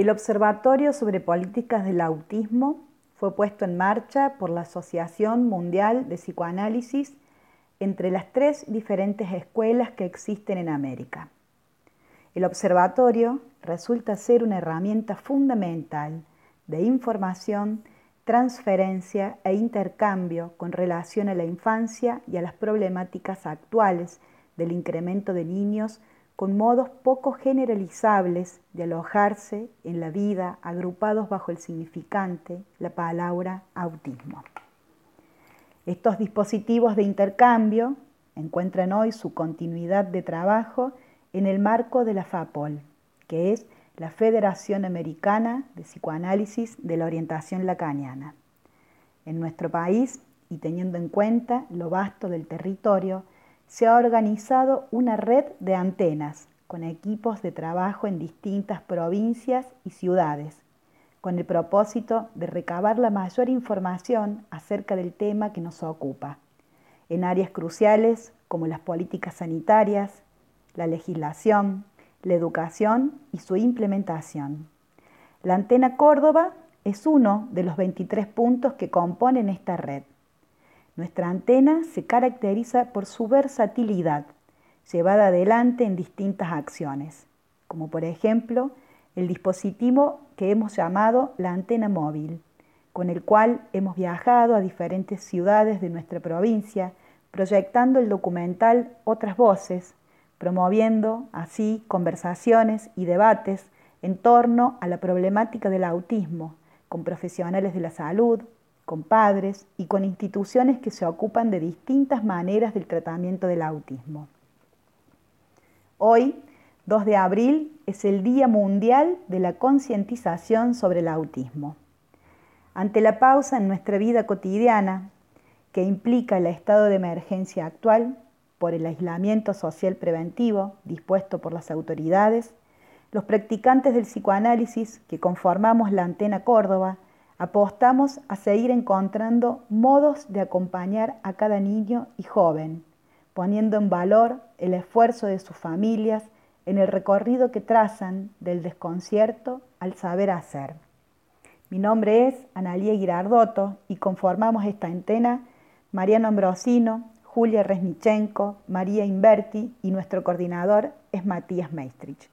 El Observatorio sobre Políticas del Autismo fue puesto en marcha por la Asociación Mundial de Psicoanálisis entre las tres diferentes escuelas que existen en América. El observatorio resulta ser una herramienta fundamental de información, transferencia e intercambio con relación a la infancia y a las problemáticas actuales del incremento de niños con modos poco generalizables de alojarse en la vida agrupados bajo el significante, la palabra autismo. Estos dispositivos de intercambio encuentran hoy su continuidad de trabajo en el marco de la FAPOL, que es la Federación Americana de Psicoanálisis de la Orientación Lacaniana. En nuestro país, y teniendo en cuenta lo vasto del territorio, se ha organizado una red de antenas con equipos de trabajo en distintas provincias y ciudades, con el propósito de recabar la mayor información acerca del tema que nos ocupa, en áreas cruciales como las políticas sanitarias, la legislación, la educación y su implementación. La antena Córdoba es uno de los 23 puntos que componen esta red. Nuestra antena se caracteriza por su versatilidad, llevada adelante en distintas acciones, como por ejemplo el dispositivo que hemos llamado la antena móvil, con el cual hemos viajado a diferentes ciudades de nuestra provincia, proyectando el documental Otras Voces, promoviendo así conversaciones y debates en torno a la problemática del autismo con profesionales de la salud, con padres y con instituciones que se ocupan de distintas maneras del tratamiento del autismo. Hoy, 2 de abril, es el Día Mundial de la Concientización sobre el Autismo. Ante la pausa en nuestra vida cotidiana, que implica el estado de emergencia actual por el aislamiento social preventivo dispuesto por las autoridades, los practicantes del psicoanálisis que conformamos la Antena Córdoba apostamos a seguir encontrando modos de acompañar a cada niño y joven, poniendo en valor el esfuerzo de sus familias en el recorrido que trazan del desconcierto al saber hacer. Mi nombre es Analía Girardotto y conformamos esta antena Mariano Ambrosino, Julia Resnichenko, María Inverti y nuestro coordinador es Matías Meistrich.